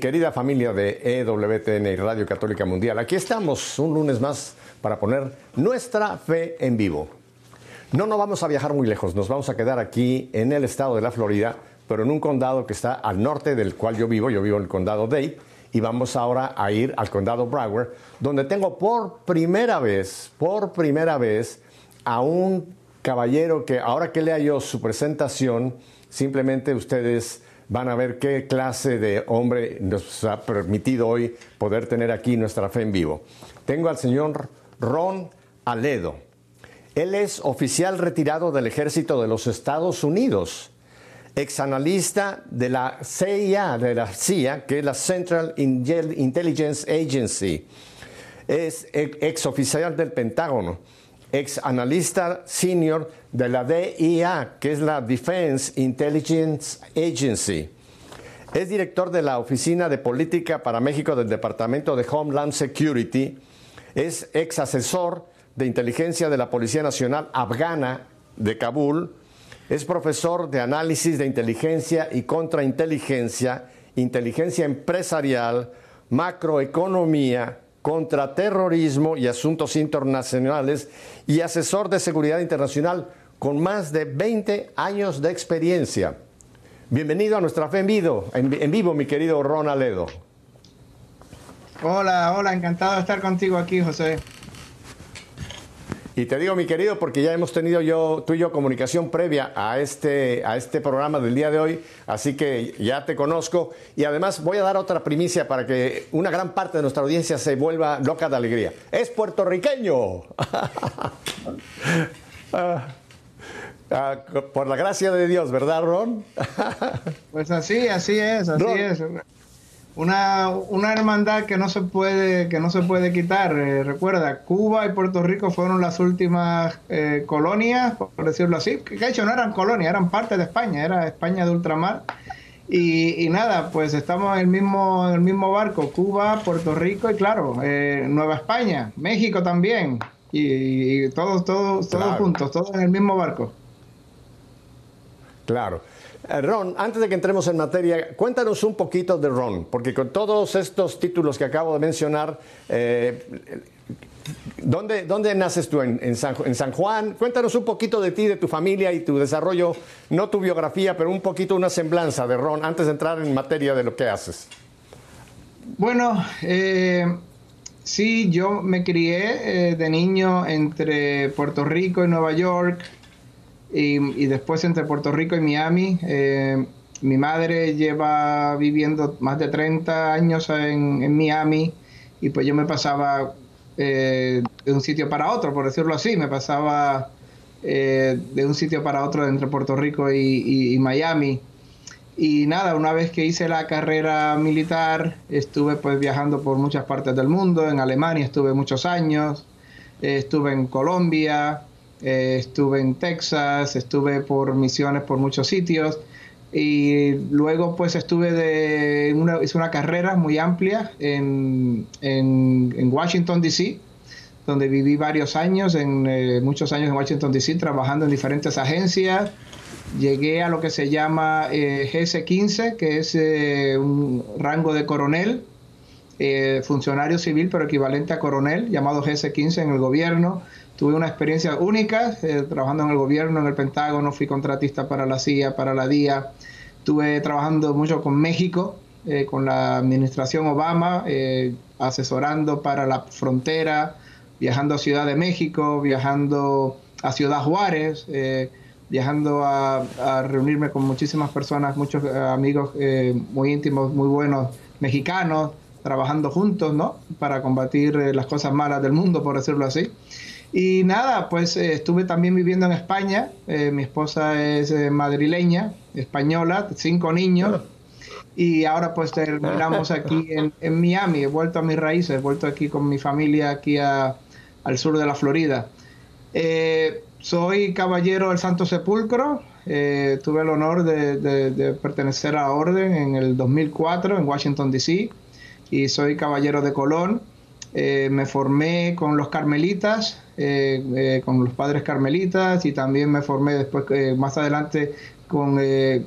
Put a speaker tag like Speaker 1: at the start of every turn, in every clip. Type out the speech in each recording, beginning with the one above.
Speaker 1: querida familia de EWTN y Radio Católica Mundial, aquí estamos un lunes más para poner nuestra fe en vivo. No nos vamos a viajar muy lejos, nos vamos a quedar aquí en el estado de la Florida, pero en un condado que está al norte del cual yo vivo, yo vivo en el condado Dade, y vamos ahora a ir al condado Broward, donde tengo por primera vez, por primera vez, a un caballero que ahora que lea yo su presentación, simplemente ustedes van a ver qué clase de hombre nos ha permitido hoy poder tener aquí nuestra fe en vivo. Tengo al señor Ron Aledo. Él es oficial retirado del ejército de los Estados Unidos, exanalista de la CIA, de la CIA, que es la Central Intelligence Agency. Es ex oficial del Pentágono, ex analista senior de la DIA, que es la Defense Intelligence Agency. Es director de la Oficina de Política para México del Departamento de Homeland Security. Es ex asesor de inteligencia de la Policía Nacional Afgana de Kabul. Es profesor de análisis de inteligencia y contrainteligencia, inteligencia empresarial, macroeconomía, contraterrorismo y asuntos internacionales y asesor de seguridad internacional con más de 20 años de experiencia. Bienvenido a nuestra fe en vivo, en, vivo mi querido Ron Aledo.
Speaker 2: Hola, hola, encantado de estar contigo aquí, José.
Speaker 1: Y te digo, mi querido, porque ya hemos tenido yo, tú y yo comunicación previa a este, a este programa del día de hoy, así que ya te conozco. Y además voy a dar otra primicia para que una gran parte de nuestra audiencia se vuelva loca de alegría. ¡Es puertorriqueño! Ah. Ah, por la gracia de Dios, ¿verdad, Ron?
Speaker 2: pues así, así es, así es. Una, una, hermandad que no se puede, que no se puede quitar. Eh, recuerda, Cuba y Puerto Rico fueron las últimas eh, colonias, por decirlo así, que de hecho no eran colonias, eran parte de España, era España de ultramar. Y, nada, pues estamos en el mismo, en el mismo barco, Cuba, Puerto Rico y claro, eh, Nueva España, México también. Y, todos, todos, todos juntos, todos en el mismo barco.
Speaker 1: Claro. Eh, Ron, antes de que entremos en materia, cuéntanos un poquito de Ron, porque con todos estos títulos que acabo de mencionar, eh, ¿dónde, naces tú? ¿En, San, Juan? Cuéntanos un poquito de ti, de tu familia y tu desarrollo, no tu biografía, pero un poquito una semblanza de Ron, antes de entrar en materia de lo que haces.
Speaker 2: Bueno, eh, sí, yo me crié de niño entre Puerto Rico y Nueva York y, después entre Puerto Rico y Miami. Eh, mi madre lleva viviendo más de 30 años en, Miami y pues yo me pasaba eh, de un sitio para otro, por decirlo así, me pasaba eh, de un sitio para otro entre Puerto Rico y, Miami. Y nada, una vez que hice la carrera militar, estuve pues viajando por muchas partes del mundo, en Alemania estuve muchos años, estuve en Colombia, eh, estuve en Texas, estuve por misiones por muchos sitios y luego pues estuve de una, hice una carrera muy amplia en, en, Washington DC donde viví varios años, en eh, muchos años en Washington DC trabajando en diferentes agencias. Llegué a lo que se llama eh, GS-15, que es un rango de coronel, funcionario civil pero equivalente a coronel, llamado GS-15 en el gobierno Tuve una experiencia única eh, trabajando en el gobierno, en el Pentágono, fui contratista para la CIA, para la DIA. Estuve trabajando mucho con México, eh, con la administración Obama, eh, asesorando para la frontera, viajando a Ciudad de México, viajando a Ciudad Juárez, viajando a, a, reunirme con muchísimas personas, muchos amigos muy íntimos, muy buenos mexicanos, trabajando juntos, ¿no? Para combatir las cosas malas del mundo, por decirlo así. Y nada, pues eh, estuve también viviendo en España. Eh, mi esposa es eh, madrileña, española, cinco niños. Y ahora pues terminamos aquí en, Miami. He vuelto a mis raíces, he vuelto aquí con mi familia aquí al sur de la Florida. soy caballero del Santo Sepulcro. tuve el honor de, de pertenecer a la orden en el 2004 en Washington, D.C. Y soy caballero de Colón. Me formé con los carmelitas eh, eh, con los padres carmelitas y también me formé después, eh, más adelante, con,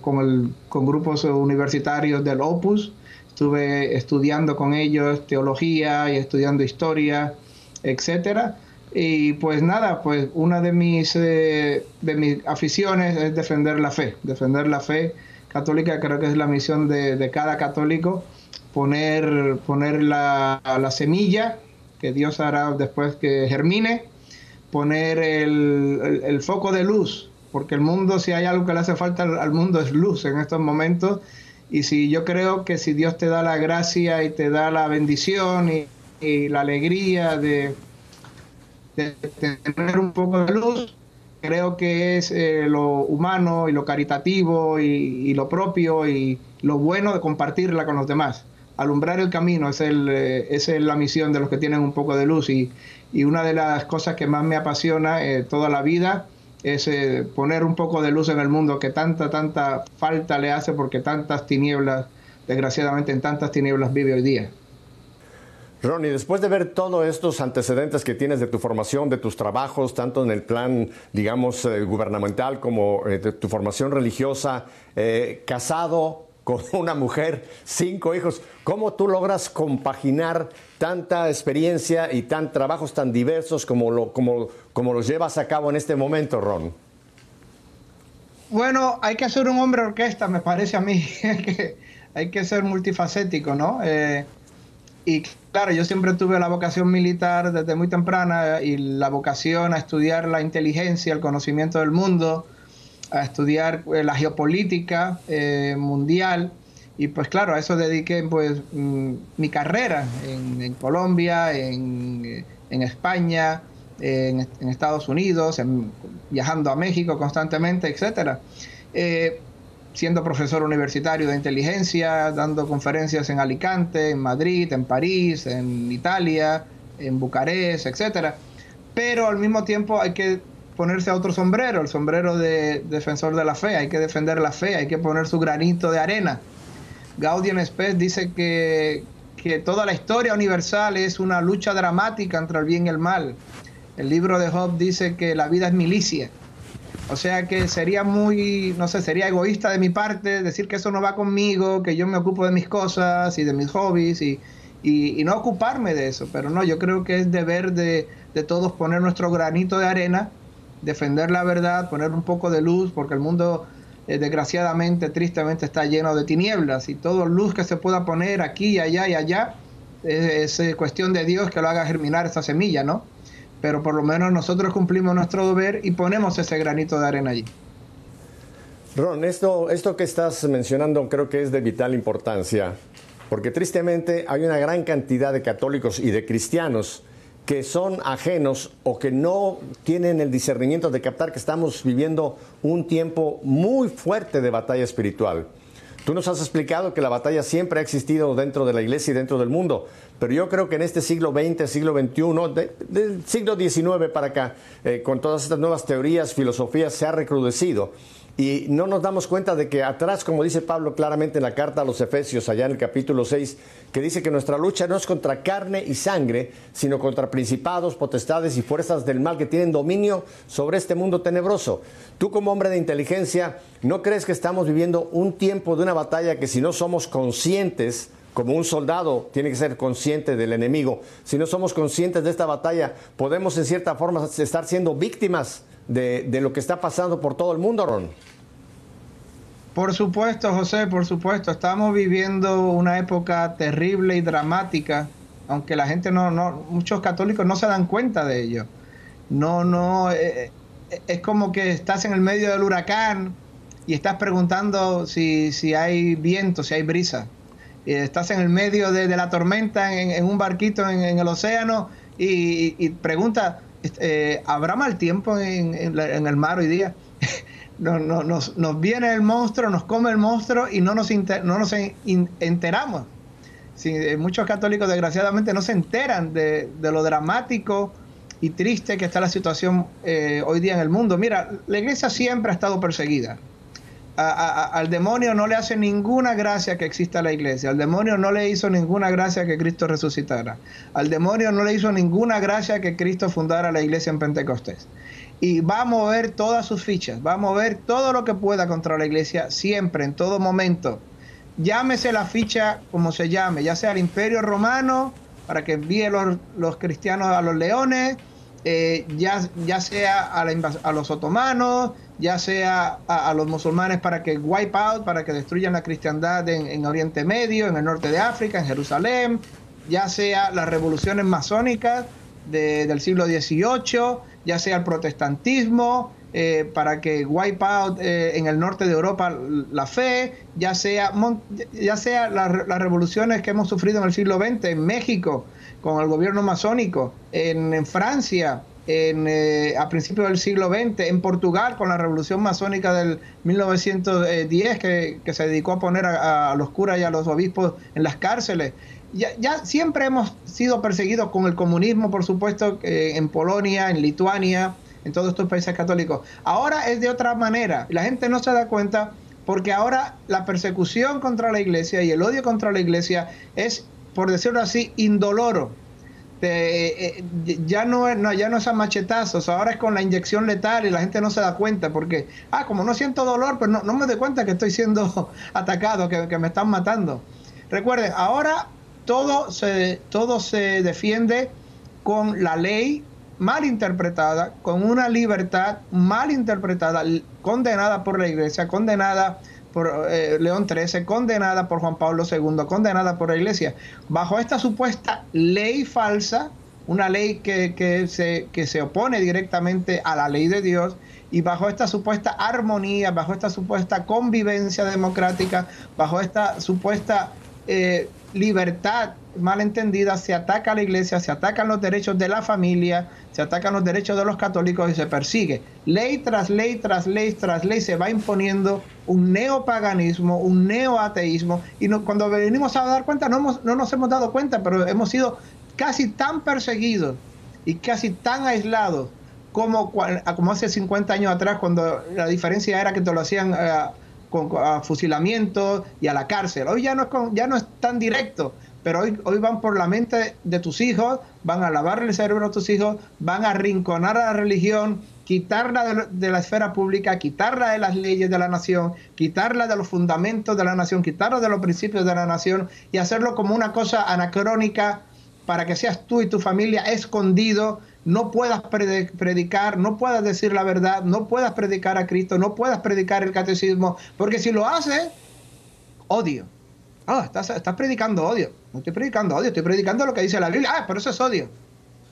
Speaker 2: con, el, con, grupos universitarios del Opus. estuve estudiando con ellos teología y estudiando historia, etcétera. Y pues nada, pues una de mis, eh, de mis aficiones es defender la fe, defender la fe católica, creo que es la misión de, cada católico, poner, poner la, la, semilla que Dios hará después que germine, poner el, el, foco de luz, porque el mundo, si hay algo que le hace falta al, mundo, es luz en estos momentos. Y si yo creo que si Dios te da la gracia y te da la bendición y, y la alegría de, tener un poco de luz, creo que es eh, lo humano y lo caritativo y, lo propio y lo bueno de compartirla con los demás. Alumbrar el camino es, eh, es la misión de los que tienen un poco de luz y, y una de las cosas que más me apasiona eh, toda la vida es poner un poco de luz en el mundo que tanta, tanta falta le hace porque tantas tinieblas, desgraciadamente en tantas tinieblas vive hoy día.
Speaker 1: Ronnie, después de ver todos estos antecedentes que tienes de tu formación, de tus trabajos, tanto en el plan, digamos, eh, gubernamental como eh, de tu formación religiosa, eh, casado con una mujer, cinco hijos, ¿cómo tú logras compaginar tanta experiencia y tan trabajos tan diversos como, lo, como, los llevas a cabo en este momento, Ron?
Speaker 2: Bueno, hay que ser un hombre orquesta, me parece a mí. hay que ser multifacético, ¿no? y claro, yo siempre tuve la vocación militar desde muy temprana y la vocación a estudiar la inteligencia, el conocimiento del mundo, a estudiar eh, la geopolítica eh, mundial. Y pues claro, a eso dediqué pues mm, mi carrera en, Colombia, en, España, en, Estados Unidos, viajando a México constantemente, etcétera. Eh, siendo profesor universitario de inteligencia, dando conferencias en Alicante, en Madrid, en París, en Italia, en Bucarest, etcétera. Pero al mismo tiempo hay que ponerse a otro sombrero, el sombrero de defensor de la fe, hay que defender la fe, hay que poner su granito de arena. Gaudium Spes dice que, que toda la historia universal es una lucha dramática entre el bien y el mal. El libro de Job dice que la vida es milicia o sea que sería muy, no sé, sería egoísta de mi parte decir que eso no va conmigo, que yo me ocupo de mis cosas y de mis hobbies y, no ocuparme de eso. Pero no, yo creo que es deber de, todos poner nuestro granito de arena, defender la verdad, poner un poco de luz, porque el mundo eh, desgraciadamente, tristemente está lleno de tinieblas y toda luz que se pueda poner aquí, allá y allá, es, es cuestión de Dios que lo haga germinar esa semilla, ¿no? pero por lo menos nosotros cumplimos nuestro deber y ponemos ese granito de arena allí.
Speaker 1: Ron, esto, esto que estás mencionando creo que es de vital importancia, porque tristemente hay una gran cantidad de católicos y de cristianos que son ajenos o que no tienen el discernimiento de captar que estamos viviendo un tiempo muy fuerte de batalla espiritual. Tú nos has explicado que la batalla siempre ha existido dentro de la iglesia y dentro del mundo, pero yo creo que en este siglo XX, siglo XXI, del siglo XIX para acá, eh, con todas estas nuevas teorías, filosofías, se ha recrudecido. Y no nos damos cuenta de que atrás, como dice Pablo claramente en la carta a los Efesios, allá en el capítulo 6, que dice que nuestra lucha no es contra carne y sangre, sino contra principados, potestades y fuerzas del mal que tienen dominio sobre este mundo tenebroso. Tú como hombre de inteligencia, ¿no crees que estamos viviendo un tiempo de una batalla que si no somos conscientes, como un soldado tiene que ser consciente del enemigo, si no somos conscientes de esta batalla, podemos en cierta forma estar siendo víctimas de, lo que está pasando por todo el mundo, Ron.
Speaker 2: Por supuesto, José, por supuesto. Estamos viviendo una época terrible y dramática, aunque la gente no, no muchos católicos no se dan cuenta de ello. No, no, eh, eh, es como que estás en el medio del huracán y estás preguntando si, si hay viento, si hay brisa. Y estás en el medio de, la tormenta en, un barquito en, el océano y, y pregunta, este, eh, ¿habrá mal tiempo en, el mar hoy día? no, nos, viene el monstruo, nos come el monstruo y no nos, no nos enteramos. Eh, muchos católicos desgraciadamente no se enteran de, lo dramático y triste que está la situación eh, hoy día en el mundo. Mira, la iglesia siempre ha estado perseguida al demonio no le hace ninguna gracia que exista la iglesia. Al demonio no le hizo ninguna gracia que Cristo resucitara. Al demonio no le hizo ninguna gracia que Cristo fundara la iglesia en Pentecostés. Y va a mover todas sus fichas, va a mover todo lo que pueda contra la iglesia siempre, en todo momento. llámese la ficha como se llame, ya sea el Imperio Romano, para que envíe los, los cristianos a los leones, eh, ya, ya sea a, los otomanos, ya sea a, los musulmanes para que wipe out, para que destruyan la cristiandad en, Oriente Medio, en el norte de África, en Jerusalén, ya sea las revoluciones masónicas del siglo XVIII, ya sea el protestantismo, eh, para que wipe out eh, en el norte de Europa la fe, ya sea, ya sea las revoluciones que hemos sufrido en el siglo XX en México, con el gobierno masónico, en, Francia, en, eh, a principios del siglo XX, en Portugal con la revolución masónica del 1910 que, se dedicó a poner a, los curas y a los obispos en las cárceles. Ya, ya siempre hemos sido perseguidos con el comunismo, por supuesto, eh, en Polonia, en Lituania, en todos estos países católicos. Ahora es de otra manera. La gente no se da cuenta porque ahora la persecución contra la iglesia y el odio contra la iglesia es por decirlo así, indoloro. Eh, ya, no, ya no es a machetazos, ahora es con la inyección letal y la gente no se da cuenta porque, ah, como no siento dolor, pues no, no me doy cuenta que estoy siendo atacado, que, me están matando. Recuerden, ahora todo se, todo se defiende con la ley mal interpretada, con una libertad mal interpretada, condenada por la iglesia, condenada por eh, León XIII, condenada por Juan Pablo II, condenada por la Iglesia, bajo esta supuesta ley falsa, una ley que, se, que se opone directamente a la ley de Dios, y bajo esta supuesta armonía, bajo esta supuesta convivencia democrática, bajo esta supuesta eh, libertad malentendida, se ataca a la iglesia, se atacan los derechos de la familia, se atacan los derechos de los católicos y se persigue. Ley tras ley, tras ley, tras ley se va imponiendo un neopaganismo, un neoateísmo y cuando venimos a dar cuenta no, no nos hemos dado cuenta, pero hemos sido casi tan perseguidos y casi tan aislados como, como hace 50 años atrás cuando la diferencia era que te lo hacían... Eh, con fusilamiento y a la cárcel. Hoy ya no es, ya no es tan directo, pero hoy, hoy van por la mente de tus hijos, van a lavarle el cerebro a tus hijos, van a arrinconar a la religión, quitarla de, la esfera pública, quitarla de las leyes de la nación, quitarla de los fundamentos de la nación, quitarla de los principios de la nación y hacerlo como una cosa anacrónica para que seas tú y tu familia escondido, no puedas predicar, no puedas decir la verdad, no puedas predicar a Cristo, no puedas predicar el catecismo, porque si lo haces, odio. Ah, estás, estás predicando odio. No estoy predicando odio, estoy predicando lo que dice la Biblia. Ah, pero eso es odio.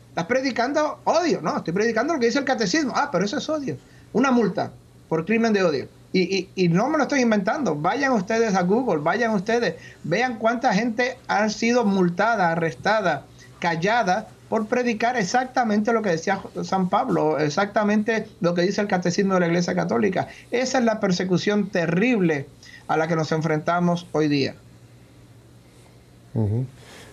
Speaker 2: Estás predicando odio. No, estoy predicando lo que dice el catecismo. Ah, pero eso es odio. Una multa por crimen de odio. Y, y, no me lo estoy inventando. Vayan ustedes a Google, vayan ustedes, vean cuánta gente ha sido multada, arrestada, callada por predicar exactamente lo que decía San Pablo, exactamente lo que dice el catecismo de la Iglesia Católica. Esa es la persecución terrible a la que nos enfrentamos hoy día.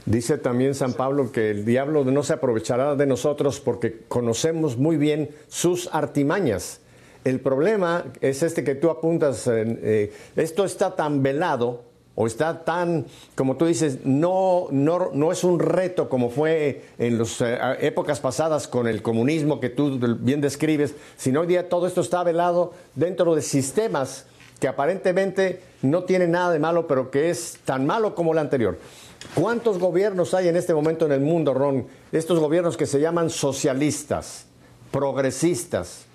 Speaker 1: Dice también San Pablo que el diablo no se aprovechará de nosotros porque conocemos muy bien sus artimañas. El problema es este que tú apuntas, eh, esto está tan velado o está tan, como tú dices, no, no, no es un reto como fue en las eh, épocas pasadas con el comunismo que tú bien describes, sino hoy día todo esto está velado dentro de sistemas que aparentemente no tienen nada de malo, pero que es tan malo como el anterior. ¿Cuántos gobiernos hay en este momento en el mundo, Ron? Estos gobiernos que se llaman socialistas, progresistas,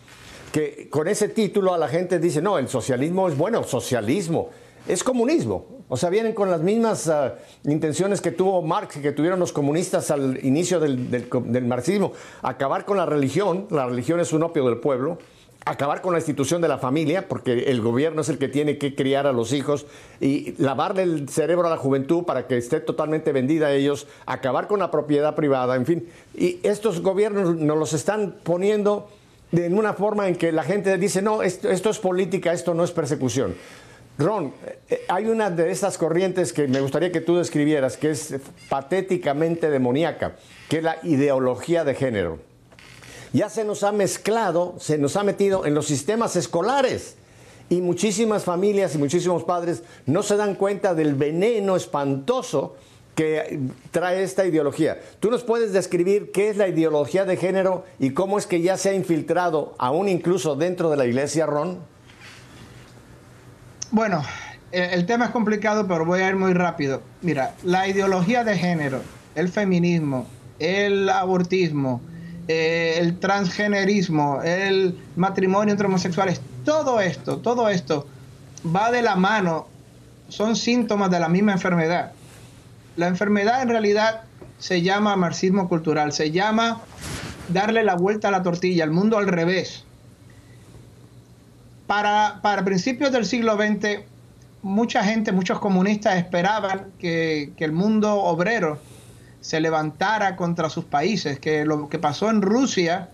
Speaker 1: que con ese título a la gente dice, no, el socialismo es bueno, socialismo, es comunismo. O sea, vienen con las mismas ah, intenciones que tuvo Marx y que tuvieron los comunistas al inicio del marxismo, acabar con la religión, la religión es un opio del pueblo, acabar con la institución de la familia, porque el gobierno es el que tiene que criar a los hijos y lavarle el cerebro a la juventud para que esté totalmente vendida a ellos, acabar con la propiedad privada, en fin. Y estos gobiernos nos los están poniendo en una forma en que la gente dice, no, esto, es política, esto no es persecución. Ron, eh, hay una de estas corrientes que me gustaría que tú describieras, que es patéticamente demoníaca, que es la ideología de género ya se nos ha mezclado, se nos ha metido en los sistemas escolares. Y muchísimas familias y muchísimos padres no se dan cuenta del veneno espantoso que trae esta ideología. ¿Tú nos puedes describir qué es la ideología de género y cómo es que ya se ha infiltrado, aún incluso dentro de la iglesia, Ron?
Speaker 2: Bueno, el tema es complicado, pero voy a ir muy rápido. Mira, la ideología de género, el feminismo, el abortismo, eh, el transgenerismo, el matrimonio entre homosexuales, todo esto, todo esto va de la mano, son síntomas de la misma enfermedad. La enfermedad en realidad se llama marxismo cultural, se llama darle la vuelta a la tortilla, al mundo al revés. Para, principios del siglo XX, mucha gente, muchos comunistas esperaban que, que el mundo obrero se levantara contra sus países, que lo que pasó en Rusia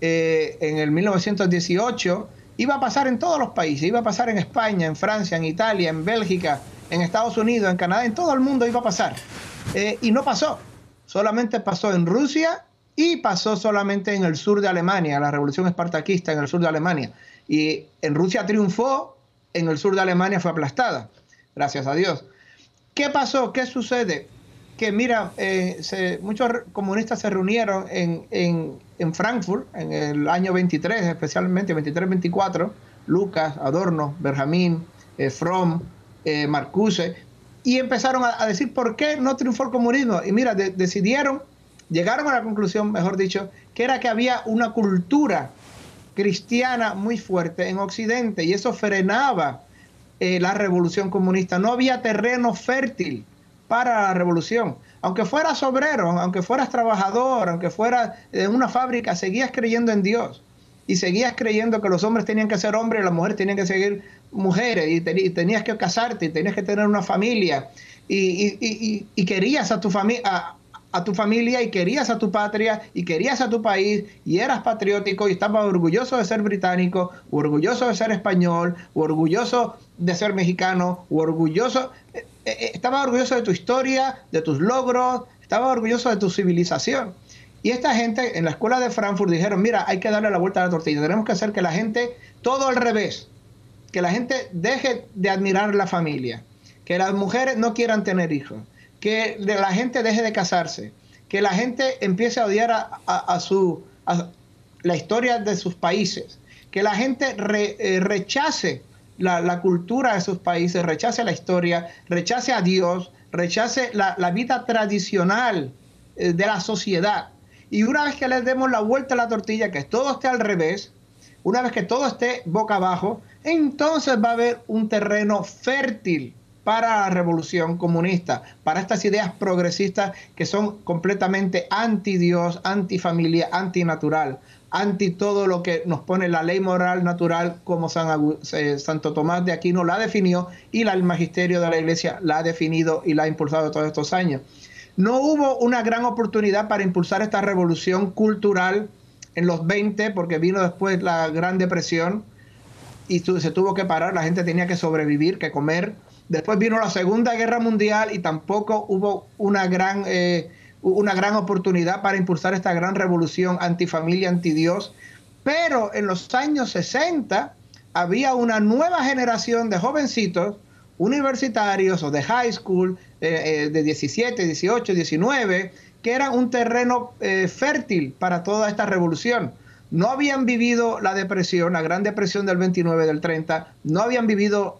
Speaker 2: eh, en el 1918 iba a pasar en todos los países, iba a pasar en España, en Francia, en Italia, en Bélgica, en Estados Unidos, en Canadá, en todo el mundo iba a pasar. Eh, y no pasó, solamente pasó en Rusia y pasó solamente en el sur de Alemania, la revolución espartaquista en el sur de Alemania. Y en Rusia triunfó, en el sur de Alemania fue aplastada, gracias a Dios. ¿Qué pasó? ¿Qué sucede? que, mira, eh, muchos comunistas se reunieron en, en, Frankfurt en el año 23, especialmente 23-24, Lucas, Adorno, Benjamín, eh, Fromm, eh, Marcuse, y empezaron a, decir por qué no triunfó el comunismo. Y mira, decidieron, llegaron a la conclusión, mejor dicho, que era que había una cultura cristiana muy fuerte en Occidente y eso frenaba la revolución comunista. No había terreno fértil para la revolución. Aunque fueras obrero, aunque fueras trabajador, aunque fueras en una fábrica, seguías creyendo en Dios. Y seguías creyendo que los hombres tenían que ser hombres y las mujeres tenían que seguir mujeres. Y, tenías que casarte y tenías que tener una familia. Y, querías a tu familia a tu familia y querías a tu patria y querías a tu país y eras patriótico y estabas orgulloso de ser británico, orgulloso de ser español, orgulloso de ser mexicano, orgulloso, eh, eh, estabas orgulloso de tu historia, de tus logros, estabas orgulloso de tu civilización. Y esta gente en la escuela de Frankfurt dijeron, mira, hay que darle la vuelta a la tortilla, tenemos que hacer que la gente, todo al revés, que la gente deje de admirar la familia, que las mujeres no quieran tener hijos, que la gente deje de casarse, que la gente empiece a odiar a, su, la historia de sus países, que la gente eh, rechace la, cultura de sus países, rechace la historia, rechace a Dios, rechace la, vida tradicional eh, de la sociedad. Y una vez que les demos la vuelta a la tortilla, que todo esté al revés, una vez que todo esté boca abajo, entonces va a haber un terreno fértil para la revolución comunista, para estas ideas progresistas que son completamente anti Dios, anti familia, anti natural, anti todo lo que nos pone la ley moral natural como San, eh, Santo Tomás de Aquino la definió y el magisterio de la iglesia la ha definido y la ha impulsado todos estos años. No hubo una gran oportunidad para impulsar esta revolución cultural en los 20 porque vino después la Gran Depresión y se tuvo que parar, la gente tenía que sobrevivir, que comer Después vino la Segunda Guerra Mundial y tampoco hubo una gran, eh, una gran oportunidad para impulsar esta gran revolución antifamilia, antidios. Pero en los años 60 había una nueva generación de jovencitos universitarios o de high school, eh, eh, de 17, 18, 19, que eran un terreno fértil para toda esta revolución no habían vivido la depresión, la gran depresión del 29, del 30, no habían vivido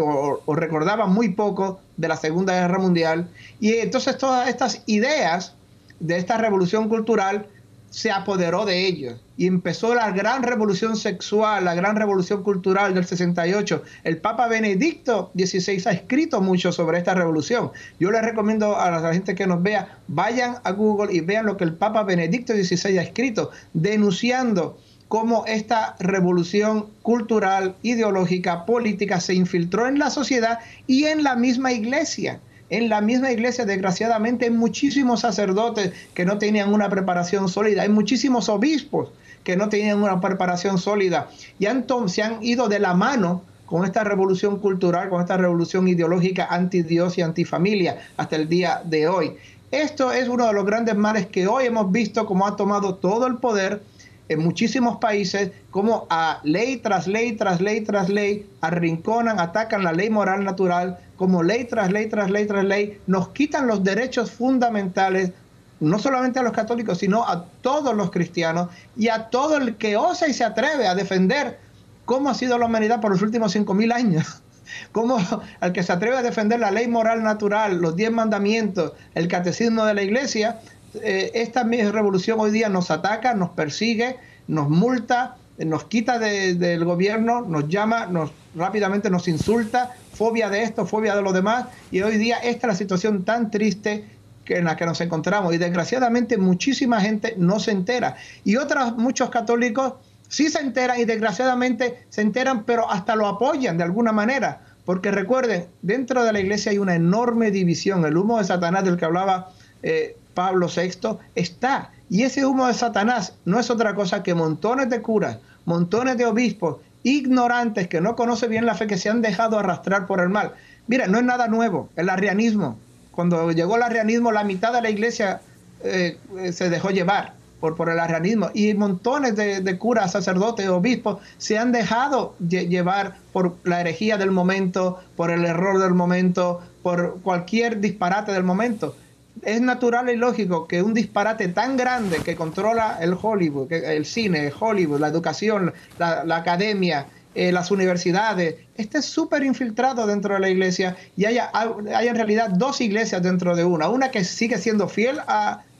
Speaker 2: o, recordaban muy poco de la Segunda Guerra Mundial. Y entonces todas estas ideas de esta revolución cultural se apoderó de ellos y empezó la gran revolución sexual, la gran revolución cultural del 68. El Papa Benedicto XVI ha escrito mucho sobre esta revolución. Yo les recomiendo a la gente que nos vea, vayan a Google y vean lo que el Papa Benedicto XVI ha escrito, denunciando cómo esta revolución cultural, ideológica, política se infiltró en la sociedad y en la misma iglesia en la misma iglesia, desgraciadamente, hay muchísimos sacerdotes que no tenían una preparación sólida, hay muchísimos obispos que no tenían una preparación sólida y se han ido de la mano con esta revolución cultural, con esta revolución ideológica anti Dios y antifamilia hasta el día de hoy. Esto es uno de los grandes males que hoy hemos visto como ha tomado todo el poder en muchísimos países, como a ley tras ley, tras ley, tras ley, arrinconan, atacan la ley moral natural, como ley tras ley, tras ley, tras ley, nos quitan los derechos fundamentales, no solamente a los católicos, sino a todos los cristianos y a todo el que osa y se atreve a defender cómo ha sido la humanidad por los últimos 5.000 años. ¿Cómo al que se atreve a defender la ley moral natural, los diez mandamientos, el catecismo de la iglesia, eh, esta revolución hoy día nos ataca, nos persigue, nos multa, nos quita del gobierno, nos llama, nos rápidamente nos insulta, fobia de esto, fobia de lo demás, y hoy día esta es la situación tan triste que en la que nos encontramos. Y desgraciadamente muchísima gente no se entera. Y otros muchos católicos sí se enteran y desgraciadamente se enteran pero hasta lo apoyan de alguna manera. Porque recuerden dentro de la iglesia hay una enorme división. El humo de Satanás del que hablaba eh, Pablo VI está. Y ese humo de Satanás no es otra cosa que montones de curas montones de obispos ignorantes que no conocen bien la fe que se han dejado arrastrar por el mal. Mira no es nada nuevo el arrianismo. Cuando llegó el arrianismo, la mitad de la iglesia eh, se dejó llevar por el arrianismo. Y montones de, curas, sacerdotes, obispos se han dejado llevar por la herejía del momento, por el error del momento, por cualquier disparate del momento. Es natural y lógico que un disparate tan grande que controla el Hollywood, el cine, Hollywood, la educación, la academia, eh, las universidades, esté súper infiltrado dentro de la iglesia y haya, hay en realidad dos iglesias dentro de una, una que sigue siendo fiel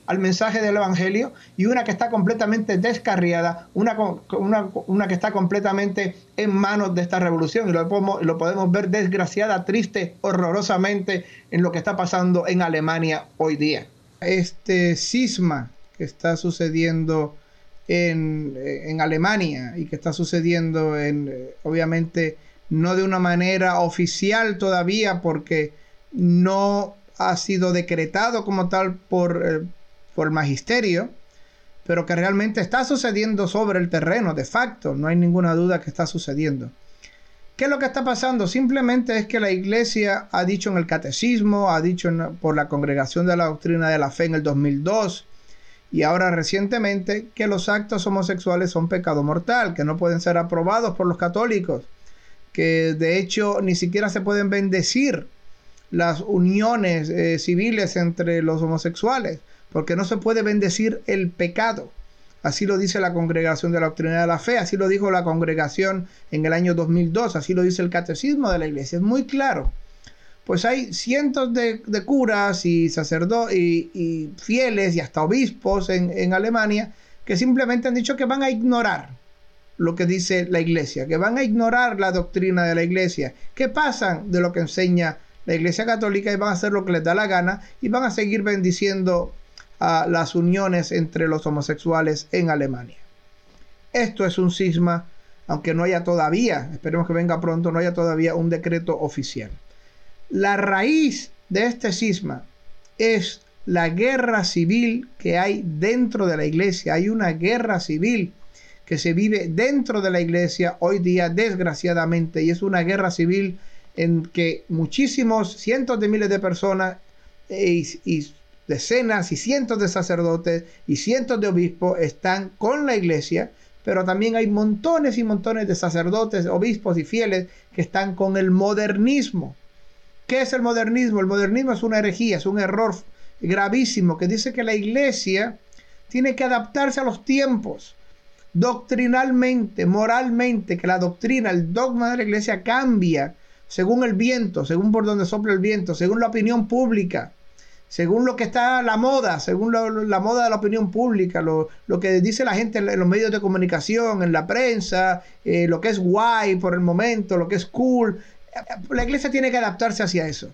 Speaker 2: al mensaje del Evangelio y una que está completamente descarriada, una, una, una que está completamente en manos de esta revolución y lo podemos, lo podemos ver desgraciada, triste, horrorosamente en lo que está pasando en Alemania hoy día. Este cisma que está sucediendo en, Alemania y que está sucediendo en, eh, obviamente, no de una manera oficial todavía porque no ha sido decretado como tal por, eh, por el magisterio, pero que realmente está sucediendo sobre el terreno, de facto, no hay ninguna duda que está sucediendo. ¿Qué es lo que está pasando? Simplemente es que la iglesia ha dicho en el catecismo, ha dicho por la congregación de la doctrina de la fe en el 2002, y ahora recientemente que los actos homosexuales son pecado mortal, que no pueden ser aprobados por los católicos, que de hecho ni siquiera se pueden bendecir las uniones eh, civiles entre los homosexuales, porque no se puede bendecir el pecado. Así lo dice la Congregación de la Doctrina de la Fe, así lo dijo la congregación en el año 2002, así lo dice el Catecismo de la Iglesia. Es muy claro pues hay cientos de, curas y sacerdotes y, fieles y hasta obispos en, Alemania que simplemente han dicho que van a ignorar lo que dice la iglesia, que van a ignorar la doctrina de la iglesia, que pasan de lo que enseña la iglesia católica y van a hacer lo que les da la gana y van a seguir bendiciendo a las uniones entre los homosexuales en Alemania. Esto es un cisma, aunque no haya todavía, esperemos que venga pronto, no haya todavía un decreto oficial. La raíz de este cisma es la guerra civil que hay dentro de la iglesia. Hay una guerra civil que se vive dentro de la iglesia hoy día, desgraciadamente, y es una guerra civil en que muchísimos, cientos de miles de personas eh, y, decenas y cientos de sacerdotes y cientos de obispos están con la iglesia, pero también hay montones y montones de sacerdotes, obispos y fieles que están con el modernismo. ¿Qué es el modernismo? El modernismo es una herejía, es un error gravísimo que dice que la iglesia tiene que adaptarse a los tiempos, doctrinalmente, moralmente, que la doctrina, el dogma de la iglesia cambia según el viento, según por donde sopla el viento, según la opinión pública, según lo que está la moda, según la moda de la opinión pública, lo, que dice la gente en, los medios de comunicación, en la prensa, eh, lo que es guay por el momento, lo que es cool, la iglesia tiene que adaptarse hacia eso.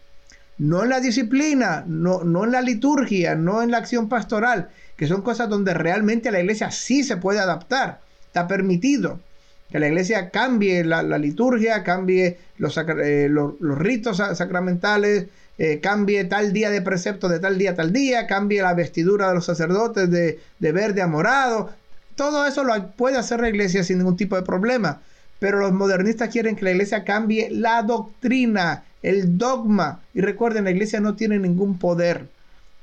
Speaker 2: No en la disciplina, no, no en la liturgia, no en la acción pastoral, que son cosas donde realmente la iglesia sí se puede adaptar. Está permitido que la iglesia cambie la, liturgia, cambie los, eh, ritos sacramentales, eh, cambie tal día de precepto de tal día a tal día, cambie la vestidura de los sacerdotes de, de verde a morado. Todo eso lo puede hacer la iglesia sin ningún tipo de problema pero los modernistas quieren que la iglesia cambie la doctrina, el dogma. Y recuerden, la iglesia no tiene ningún poder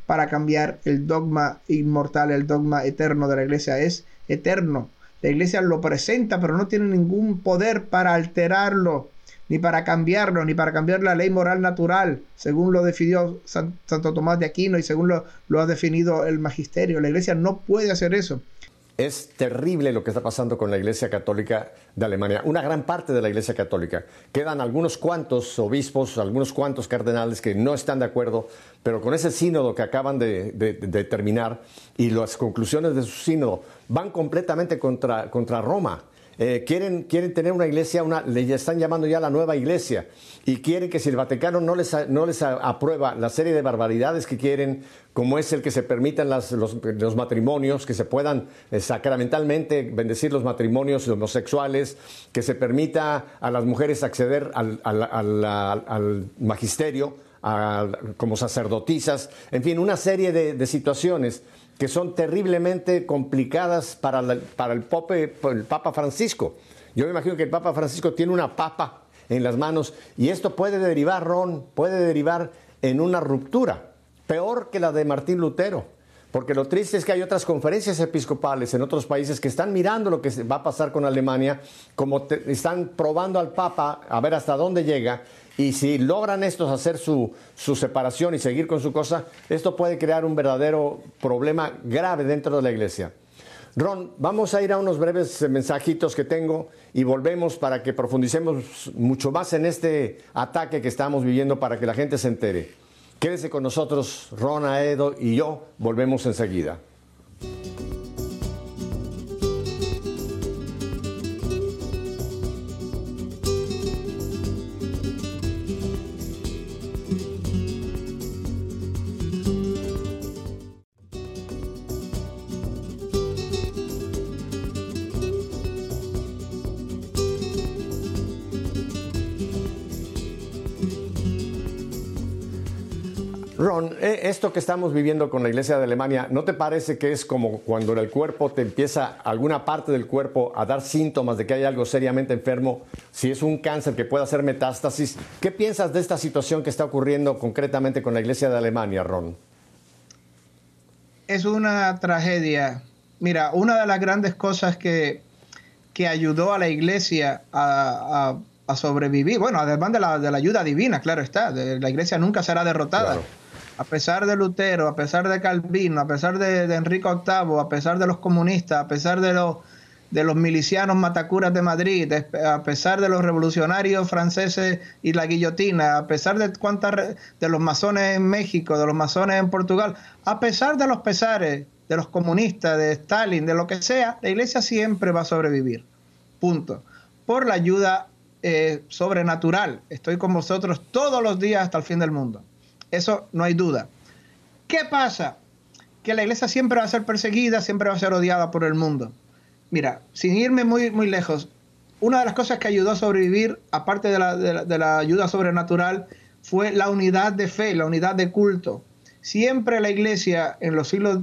Speaker 2: para cambiar el dogma inmortal, el dogma eterno de la iglesia. Es eterno. La iglesia lo presenta, pero no tiene ningún poder para alterarlo, ni para cambiarlo, ni para cambiar la ley moral natural, según lo definió Santo Tomás de Aquino y según lo, lo ha definido el magisterio. La iglesia no puede hacer eso.
Speaker 1: Es terrible lo que está pasando con la Iglesia Católica de Alemania, una gran parte de la Iglesia Católica. Quedan algunos cuantos obispos, algunos cuantos cardenales que no están de acuerdo, pero con ese sínodo que acaban de, terminar y las conclusiones de su sínodo van completamente contra, contra Roma. Eh, quieren, quieren tener una iglesia, una, le están llamando ya la nueva iglesia, y quieren que si el Vaticano no les, no les aprueba la serie de barbaridades que quieren, como es el que se permitan los, matrimonios, que se puedan eh, sacramentalmente bendecir los matrimonios homosexuales, que se permita a las mujeres acceder al, magisterio, como sacerdotisas, en fin, una serie de situaciones que son terriblemente complicadas para, para el, Papa Francisco. Yo me imagino que el Papa Francisco tiene una papa en las manos y esto puede derivar, Ron, puede derivar en una ruptura, peor que la de Martín Lutero. Porque lo triste es que hay otras conferencias episcopales en otros países que están mirando lo que va a pasar con Alemania, como están probando al Papa a ver hasta dónde llega y si logran estos hacer su, separación y seguir con su cosa, esto puede crear un verdadero problema grave dentro de la iglesia. Ron, vamos a ir a unos breves mensajitos que tengo y volvemos para que profundicemos mucho más en este ataque que estamos viviendo para que la gente se entere. Quédese con nosotros, Ron, Aedo y yo, volvemos enseguida. Ron, eh, esto que estamos viviendo con la Iglesia de Alemania, ¿no te parece que es como cuando en el cuerpo te empieza alguna parte del cuerpo a dar síntomas de que hay algo seriamente enfermo? Si es un cáncer que puede hacer metástasis, ¿qué piensas de esta situación que está ocurriendo concretamente con la Iglesia de Alemania, Ron?
Speaker 2: Es una tragedia. Mira, una de las grandes cosas que, que ayudó a la Iglesia a, sobrevivir, bueno, además de la, de la, ayuda divina, claro está, la Iglesia nunca será derrotada a pesar de Lutero, a pesar de Calvino, a pesar de, Enrique VIII, a pesar de los comunistas, a pesar de los, de los milicianos matacuras de Madrid, a pesar de los revolucionarios franceses y la guillotina, a pesar de cuántas de los masones en México, de los masones en Portugal, a pesar de los pesares de los comunistas, de Stalin, de lo que sea, la iglesia siempre va a sobrevivir. Punto. Por la ayuda eh, sobrenatural. Estoy con vosotros todos los días hasta el fin del mundo. Eso no hay duda. ¿Qué pasa? Que la iglesia siempre va a ser perseguida, siempre va a ser odiada por el mundo. Mira, sin irme muy, muy lejos, una de las cosas que ayudó a sobrevivir, aparte de la, de la ayuda sobrenatural, fue la unidad de fe, la unidad de culto. Siempre la iglesia en los siglos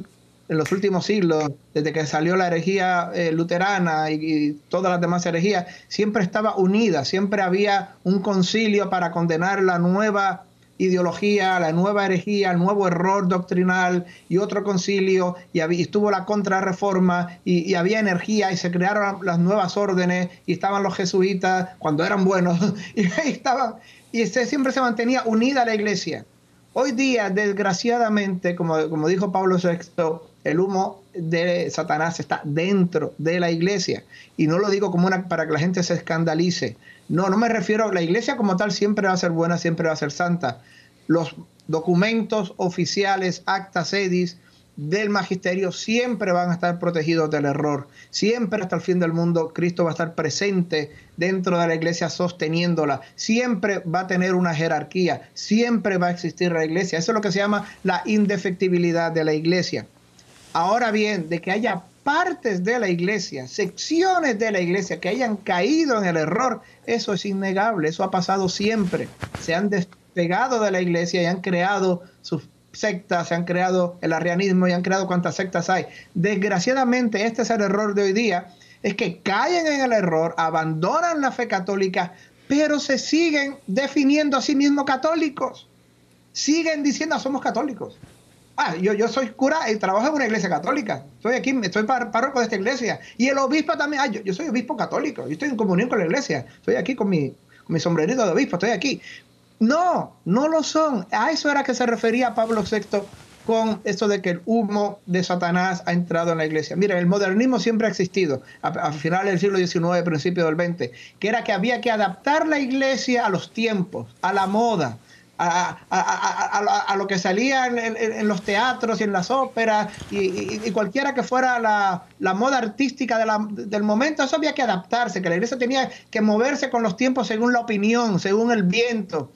Speaker 2: en los últimos siglos, desde que salió la herejía eh, luterana y, y, todas las demás herejías, siempre estaba unida, siempre había un concilio para condenar la nueva ideología, la nueva herejía, el nuevo error doctrinal y otro concilio, y, estuvo la contrarreforma, y, y había energía, y se crearon las nuevas órdenes, y estaban los jesuitas cuando eran buenos, y estaban, y siempre se mantenía unida la iglesia. Hoy día, desgraciadamente, como, como dijo Pablo VI, el humo de Satanás está dentro de la iglesia. Y no lo digo como una para que la gente se escandalice. No, no me refiero, la iglesia como tal siempre va a ser buena, siempre va a ser santa. Los documentos oficiales, actas edis del magisterio siempre van a estar protegidos del error. Siempre hasta el fin del mundo Cristo va a estar presente dentro de la iglesia sosteniéndola. Siempre va a tener una jerarquía. Siempre va a existir la iglesia. Eso es lo que se llama la indefectibilidad de la iglesia. Ahora bien, de que haya partes de la iglesia, secciones de la iglesia que hayan caído en el error, eso es innegable, eso ha pasado siempre. Se han despegado de la iglesia y han creado sus sectas, se han creado el arrianismo y han creado cuantas sectas hay. Desgraciadamente, este es el error de hoy día, es que caen en el error, abandonan la fe católica, pero se siguen definiendo a sí mismos católicos. Siguen diciendo, somos católicos. Ah, yo, yo soy cura y trabajo en una iglesia católica. Estoy aquí, estoy párroco de esta iglesia. Y el obispo también. Ah, yo, soy obispo católico. Yo estoy en comunión con la iglesia. Estoy aquí con mi, mi sombrerito de obispo. Estoy aquí. No, no lo son. A eso era que se refería Pablo VI con esto de que el humo de Satanás ha entrado en la iglesia. Mira, el modernismo siempre ha existido, a, finales del siglo XIX, principio del XX, que era que había que adaptar la iglesia a los tiempos, a la moda, a, lo que salía en, los teatros y en las óperas y, cualquiera que fuera la, moda artística del momento, eso había que adaptarse, que la iglesia tenía que moverse con los tiempos según la opinión, según el viento.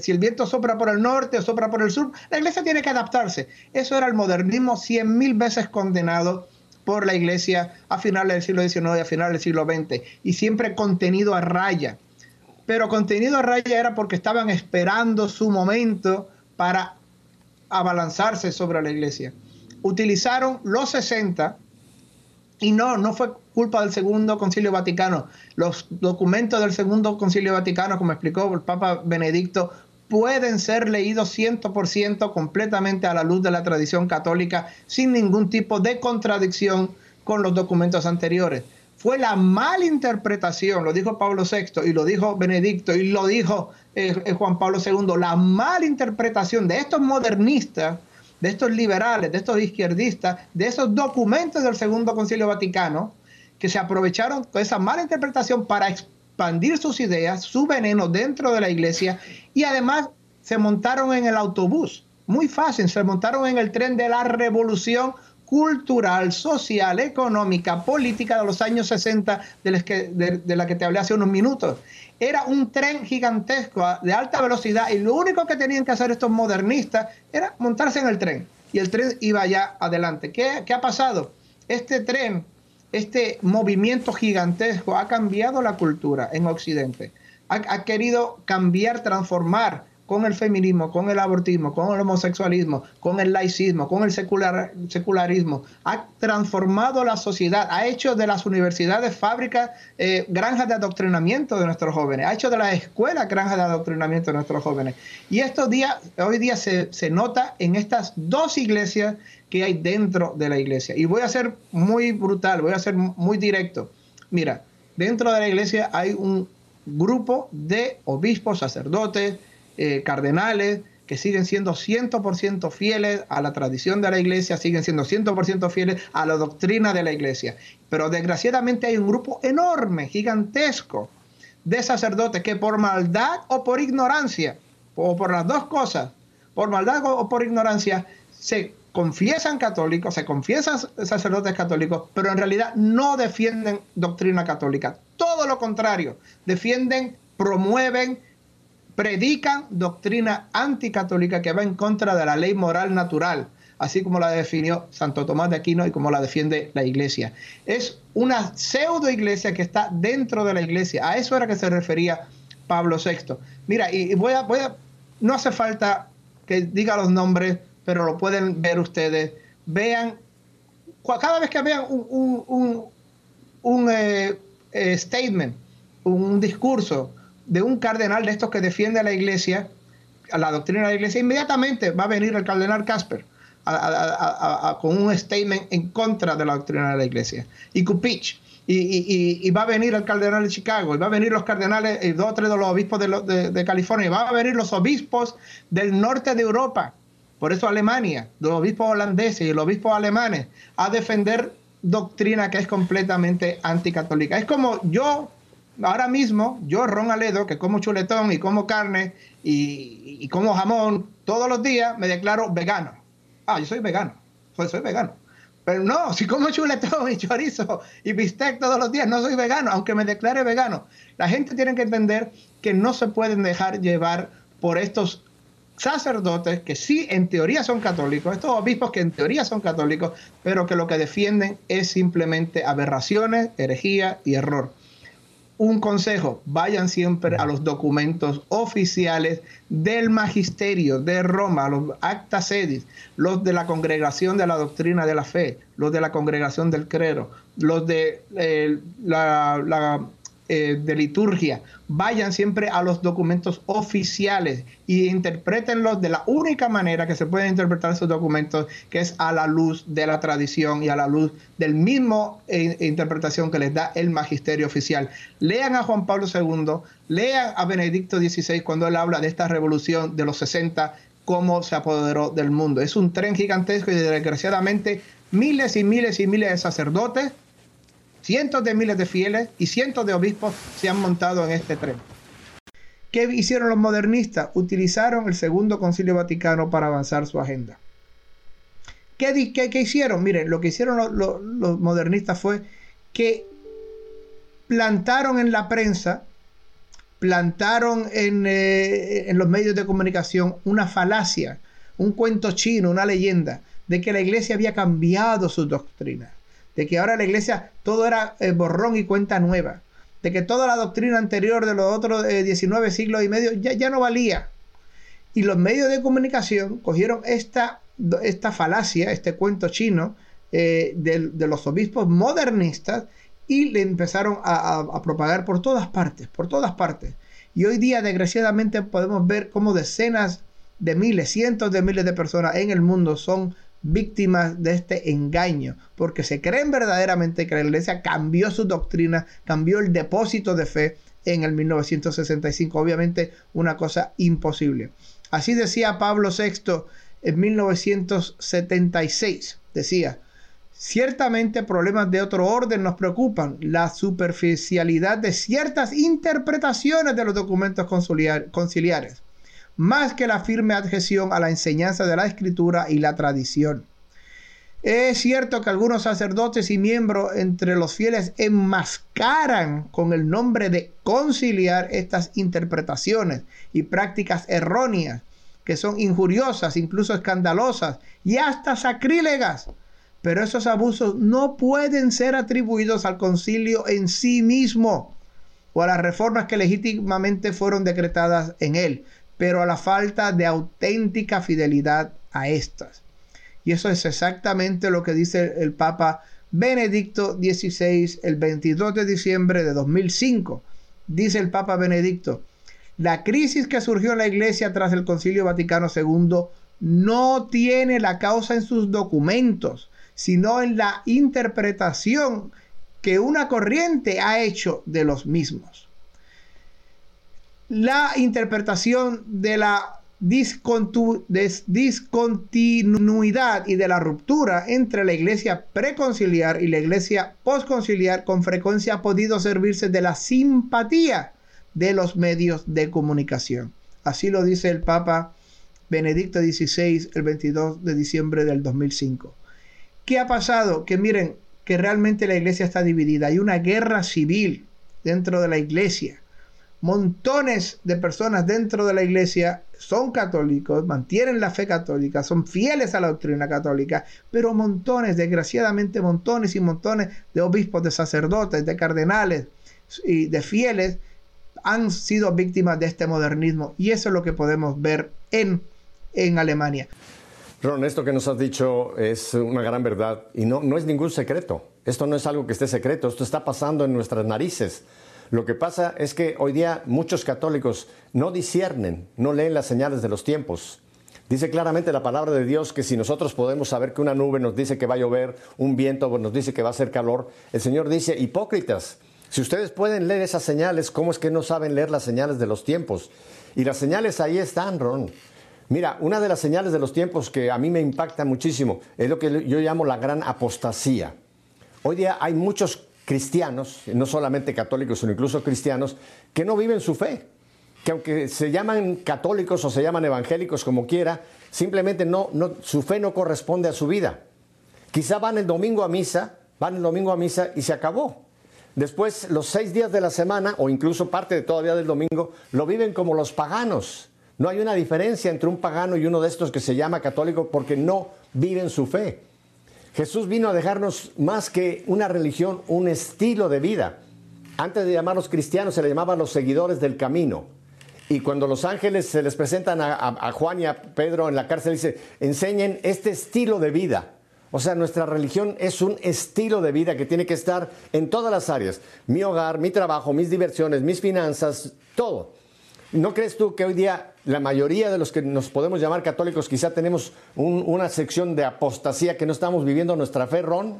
Speaker 2: Si el viento sopra por el norte o sopra por el sur, la iglesia tiene que adaptarse. Eso era el modernismo cien mil veces condenado por la iglesia a finales del siglo XIX y a finales del siglo XX y siempre contenido a raya pero contenido a raya era porque estaban esperando su momento para abalanzarse sobre la iglesia. Utilizaron los 60 y no, no fue culpa del Segundo Concilio Vaticano. Los documentos del Segundo Concilio Vaticano, como explicó el Papa Benedicto, pueden ser leídos 100% completamente a la luz de la tradición católica sin ningún tipo de contradicción con los documentos anteriores fue la malinterpretación, lo dijo Pablo VI y lo dijo Benedicto y lo dijo eh, eh, Juan Pablo II, la malinterpretación de estos modernistas, de estos liberales, de estos izquierdistas, de esos documentos del Segundo Concilio Vaticano, que se aprovecharon de esa mala interpretación para expandir sus ideas, su veneno dentro de la iglesia y además se montaron en el autobús. Muy fácil, se montaron en el tren de la revolución cultural, social, económica, política de los años 60 de, la que te hablé hace unos minutos. Era un tren gigantesco de alta velocidad y lo único que tenían que hacer estos modernistas era montarse en el tren y el tren iba allá adelante. ¿Qué, qué ha pasado? Este tren, este movimiento gigantesco ha cambiado la cultura en Occidente. Ha querido cambiar, transformar con el feminismo, con el abortismo, con el homosexualismo, con el laicismo, con el secular, secularismo, ha transformado la sociedad, ha hecho de las universidades fábricas, eh, granjas de adoctrinamiento de nuestros jóvenes, ha hecho de las escuelas granjas de adoctrinamiento de nuestros jóvenes. Y estos días, hoy día se, se nota en estas dos iglesias que hay dentro de la iglesia. Y voy a ser muy brutal, voy a ser muy directo. Mira, dentro de la iglesia hay un grupo de obispos, sacerdotes, eh, cardenales que siguen siendo 100% fieles a la tradición de la iglesia, siguen siendo 100% fieles a la doctrina de la iglesia. Pero desgraciadamente hay un grupo enorme, gigantesco, de sacerdotes que por maldad o por ignorancia, o por las dos cosas, por maldad o por ignorancia, se confiesan católicos, se confiesan sacerdotes católicos, pero en realidad no defienden doctrina católica. Todo lo contrario, defienden, promueven, predican doctrina anticatólica que va en contra de la ley moral natural, así como la definió Santo Tomás de Aquino y como la defiende la iglesia. Es una pseudo iglesia que está dentro de la iglesia. A eso era que se refería Pablo VI. Mira, y voy a, voy a, no hace falta que diga los nombres, pero lo pueden ver ustedes. Vean, cada vez que vean un, un, eh, eh, statement, un discurso, de un cardenal de estos que defiende a la iglesia, a la doctrina de la iglesia, inmediatamente va a venir el cardenal Casper con un statement en contra de la doctrina de la iglesia. Y Kupich. Y, va a venir el cardenal de Chicago, y va a venir los cardenales, y dos o tres de los obispos de, de, California, y va a venir los obispos del norte de Europa, por eso Alemania, los obispos holandeses y los obispos alemanes, a defender doctrina que es completamente anticatólica. Es como yo ahora mismo, yo, Ron Aledo, que como chuletón y como carne y, como jamón todos los días, me declaro vegano. Ah, yo soy vegano, soy, soy vegano. Pero no, si como chuletón y chorizo y bistec todos los días, no soy vegano, aunque me declare vegano. La gente tiene que entender que no se pueden dejar llevar por estos sacerdotes que sí en teoría son católicos, estos obispos que en teoría son católicos, pero que lo que defienden es simplemente aberraciones, herejía y error un consejo, vayan siempre a los documentos oficiales del magisterio de Roma, los acta sedis, los de la congregación de la doctrina de la fe, los de la congregación del credo, los de eh, la, eh, de liturgia, vayan siempre a los documentos oficiales y interpretenlos de la única manera que se pueden interpretar esos documentos, que es a la luz de la tradición y a la luz del mismo eh, interpretación que les da el magisterio oficial. Lean a Juan Pablo II, lean a Benedicto XVI cuando él habla de esta revolución de los 60 cómo se apoderó del mundo. Es un tren gigantesco y desgraciadamente miles y miles y miles de sacerdotes, cientos de miles de fieles y cientos de obispos se han montado en este tren. ¿Qué hicieron los modernistas? Utilizaron el Segundo Concilio Vaticano para avanzar su agenda. ¿Qué, qué, hicieron? Miren, lo que hicieron los, modernistas fue que plantaron en la prensa, plantaron en, eh, en los medios de comunicación una falacia, un cuento chino, una leyenda de que la iglesia había cambiado su doctrina, de que ahora la iglesia todo era eh, borrón y cuenta nueva, de que toda la doctrina anterior de los otros 19 eh, siglos y medio ya, ya, no valía. Y los medios de comunicación cogieron esta, esta falacia, este cuento chino eh, de, los obispos modernistas y le empezaron a, a propagar por todas partes, por todas partes. Y hoy día, desgraciadamente, podemos ver cómo decenas de miles, cientos de miles de personas en el mundo son víctimas de este engaño, porque se creen verdaderamente que la iglesia cambió su doctrina, cambió el depósito de fe en el 1965. Obviamente una cosa imposible. Así decía Pablo VI en 1976. Decía, ciertamente problemas de otro orden nos preocupan. La superficialidad de ciertas interpretaciones de los documentos conciliares más que la firme adhesión a la enseñanza de la escritura y la tradición. Es cierto que algunos sacerdotes y miembros entre los fieles enmascaran con el nombre de conciliar estas interpretaciones y prácticas erróneas que son injuriosas, incluso escandalosas y hasta sacrílegas. Pero esos abusos no pueden ser atribuidos al concilio en sí mismo o a las reformas que legítimamente fueron decretadas en él, pero a la falta de auténtica fidelidad a estas. Y eso es exactamente lo que dice el Papa Benedicto XVI el 22 de diciembre de 2005. Dice el Papa Benedicto, la crisis que surgió en la Iglesia tras el Concilio Vaticano II no tiene la causa en sus documentos, sino en la interpretación que una corriente ha hecho de los mismos la interpretación de la discontinuidad y de la ruptura entre la iglesia preconciliar y la iglesia postconciliar con frecuencia ha podido servirse de la simpatía de los medios de comunicación. Así lo dice el Papa Benedicto XVI el 22 de diciembre del 2005. ¿Qué ha pasado? Que miren que realmente la iglesia está dividida. Hay una guerra civil dentro de la iglesia montones de personas dentro de la iglesia son católicos, mantienen la fe católica, son fieles a la doctrina católica, pero montones, desgraciadamente montones y montones de obispos, de sacerdotes, de cardenales y de fieles han sido víctimas de este modernismo y eso es lo que podemos ver en, en Alemania.
Speaker 1: Ron, esto que nos has dicho es una gran verdad y no, no es ningún secreto. Esto no es algo que esté secreto, esto está pasando en nuestras narices. Lo que pasa es que hoy día muchos católicos no disciernen, no leen las señales de los tiempos. Dice claramente la palabra de Dios que si nosotros podemos saber que una nube nos dice que va a llover, un viento nos dice que va a hacer calor, el Señor dice, hipócritas, si ustedes pueden leer esas señales, ¿cómo es que no saben leer las señales de los tiempos? Y las señales ahí están, Ron. Mira, una de las señales de los tiempos que a mí me impacta muchísimo es lo que yo llamo la gran apostasía. Hoy día hay muchos cristianos, no solamente católicos, sino incluso cristianos, que no viven su fe, que aunque se llaman católicos o se llaman evangélicos como quiera, simplemente no, no, su fe no corresponde a su vida. Quizá van el domingo a misa, van el domingo a misa y se acabó. Después, los seis días de la semana, o incluso parte de todavía del domingo, lo viven como los paganos. No hay una diferencia entre un pagano y uno de estos que se llama católico porque no viven su fe. Jesús vino a dejarnos más que una religión, un estilo de vida. Antes de llamarlos cristianos se le llamaban los seguidores del camino. Y cuando los ángeles se les presentan a, Juan y a Pedro en la cárcel, dice, enseñen este estilo de vida. O sea, nuestra religión es un estilo de vida que tiene que estar en todas las áreas. Mi hogar, mi trabajo, mis diversiones, mis finanzas, todo. ¿No crees tú que hoy día la mayoría de los que nos podemos llamar católicos quizá tenemos una sección de apostasía que no estamos viviendo nuestra fe, Ron?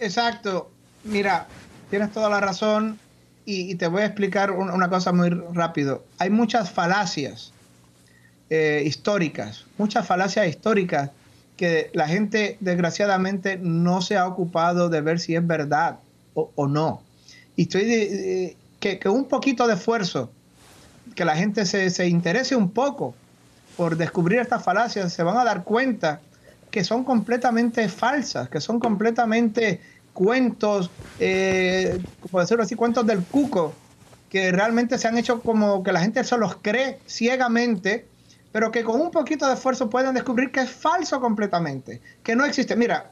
Speaker 2: Exacto. Mira, tienes toda la razón y, te voy a explicar una cosa muy rápido. Hay muchas falacias eh, históricas, muchas falacias históricas que la gente desgraciadamente no se ha ocupado de ver si es verdad o, no. Y estoy que, un poquito de esfuerzo, que la gente se, se interese un poco por descubrir estas falacias, se van a dar cuenta que son completamente falsas, que son completamente cuentos, eh, como decirlo así, cuentos del cuco, que realmente se han hecho como que la gente se los cree ciegamente, pero que con un poquito de esfuerzo pueden descubrir que es falso completamente, que no existe. Mira,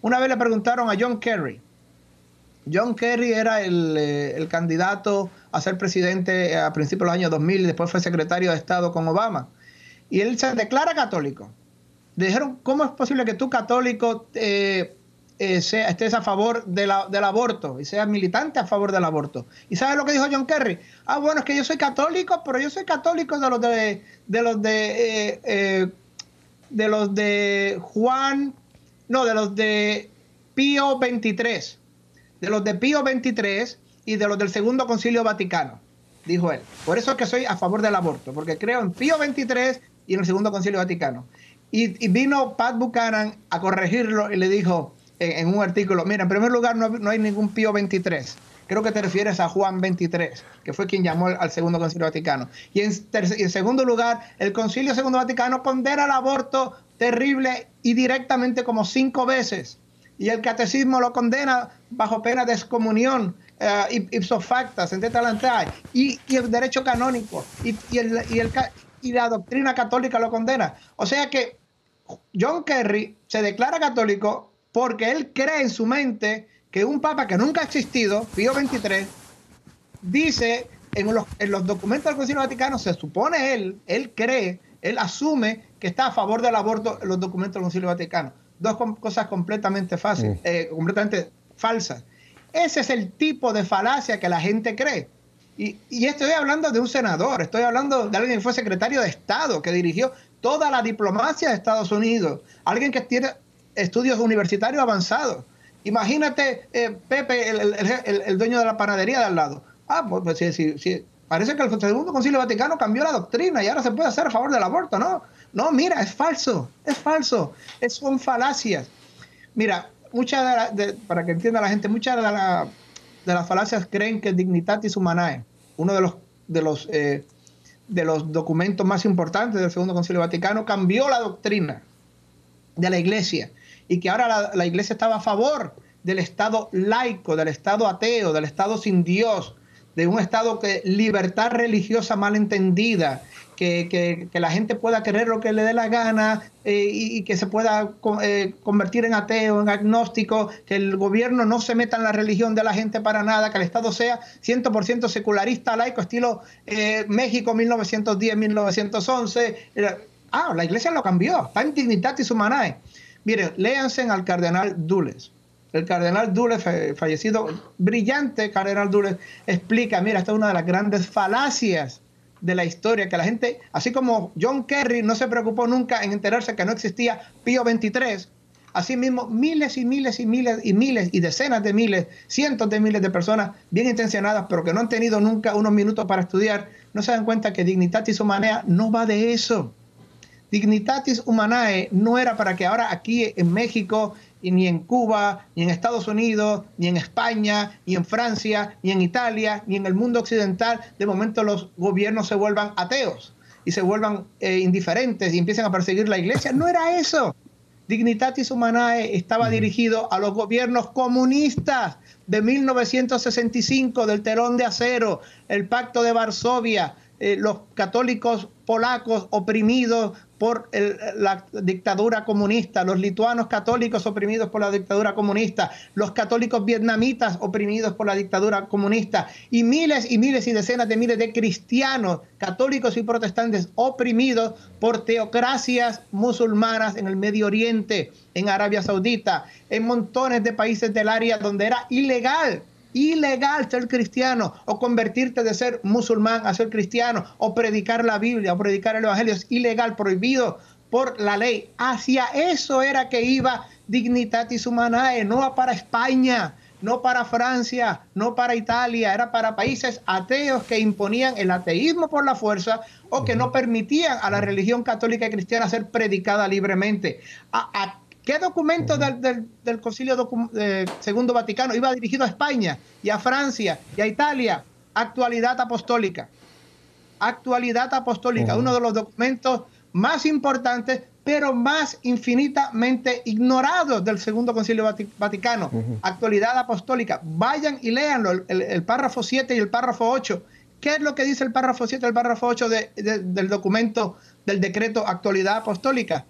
Speaker 2: una vez le preguntaron a John Kerry, John Kerry era el, eh, el candidato a ser presidente a principios de los años 2000 y después fue secretario de Estado con Obama. Y él se declara católico. Le dijeron, ¿cómo es posible que tú católico eh, eh, estés a favor del aborto y seas militante a favor del aborto. ¿Y sabes lo que dijo John Kerry? Ah, bueno, es que yo soy católico, pero yo soy católico de los de, de los de, eh, eh, de los de Juan, no, de los de Pío 23, de los de Pío 23 y de los del Segundo Concilio Vaticano, dijo él. Por eso es que soy a favor del aborto, porque creo en Pío 23 y en el Segundo Concilio Vaticano. Y, y vino Pat Buchanan a corregirlo y le dijo, en, un artículo, mira, en primer lugar no, hay ningún Pío 23. Creo que te refieres a Juan 23, que fue quien llamó al, Segundo Concilio Vaticano. Y en, en segundo lugar, el Concilio Segundo Vaticano condena el aborto terrible y directamente como cinco veces. Y el catecismo lo condena bajo pena de excomunión, eh, ipso facta, y, y el derecho canónico, y, y, el, y, el, y la doctrina católica lo condena. O sea que John Kerry se declara católico porque él cree en su mente que un papa que nunca ha existido, Pío XXIII, dice en los, en los documentos del Concilio Vaticano, se supone él, él cree, él asume que está a favor del aborto en los documentos del Concilio Vaticano. Dos cosas completamente fáciles, eh, completamente falsas. Ese es el tipo de falacia que la gente cree. Y, y, estoy hablando de un senador, estoy hablando de alguien que fue secretario de Estado, que dirigió toda la diplomacia de Estados Unidos, alguien que tiene estudios universitarios avanzados. Imagínate, eh, Pepe, el, dueño de la panadería de al lado. Ah, pues, pues sí, sí, parece que el Segundo Concilio Vaticano cambió la doctrina y ahora se puede hacer a favor del aborto, ¿no? No, mira, es falso, es falso, es, son falacias. Mira, muchas de, para que entienda la gente, muchas de, de, las falacias creen que Dignitatis Humanae, uno de los, de los, eh, de los documentos más importantes del Segundo Concilio Vaticano, cambió la doctrina de la iglesia y que ahora la, iglesia estaba a favor del Estado laico, del Estado ateo, del Estado sin Dios, de un Estado que libertad religiosa mal que, la gente pueda querer lo que le dé la gana eh, y, que se pueda eh, convertir en ateo, en agnóstico, que el gobierno no se meta en la religión de la gente para nada, que el Estado sea 100% secularista, laico, estilo eh, México 1910-1911. Ah, la iglesia lo cambió, está en Dignitatis Humanae. Miren, léanse al cardenal Dules. El cardenal Dules, fallecido, brillante cardenal Dules, explica, mira, esta es una de las grandes falacias de la historia, que la gente, así como John Kerry no se preocupó nunca en enterarse que no existía Pío XXIII, asimismo miles y miles y miles y miles y decenas de miles, cientos de miles de personas bien intencionadas, pero que no han tenido nunca unos minutos para estudiar, no se dan cuenta que Dignitatis Humanae no va de eso. Dignitatis Humanae no era para que ahora aquí en México, y ni en Cuba, ni en Estados Unidos, ni en España, ni en Francia, ni en Italia, ni en el mundo occidental, de momento los gobiernos se vuelvan ateos y se vuelvan eh, indiferentes y empiecen a perseguir la iglesia. No era eso. Dignitatis Humanae estaba dirigido a los gobiernos comunistas de 1965, del telón de acero, el pacto de Varsovia, eh, los católicos polacos oprimidos por la dictadura comunista, los lituanos católicos oprimidos por la dictadura comunista, los católicos vietnamitas oprimidos por la dictadura comunista y miles y miles y decenas de miles de cristianos, católicos y protestantes oprimidos por teocracias musulmanas en el Medio Oriente, en Arabia Saudita, en montones de países del área donde era ilegal ilegal ser cristiano o convertirte de ser musulmán a ser cristiano o predicar la Biblia o predicar el Evangelio es ilegal, prohibido por la ley. Hacia eso era que iba Dignitatis Humanae, no para España, no para Francia, no para Italia, era para países ateos que imponían el ateísmo por la fuerza o que no permitían a la religión católica y cristiana ser predicada libremente. ¿A, qué documento del, Concilio Segundo Vaticano iba dirigido a España y a Francia y a Italia? Actualidad apostólica. Actualidad apostólica, uno de los documentos más importantes pero más infinitamente ignorados del Segundo Concilio Vaticano, actualidad apostólica. Vayan y léanlo, el, párrafo 7 y el párrafo 8. ¿Qué es lo que dice el párrafo 7 y el párrafo 8 del documento del decreto actualidad apostólica?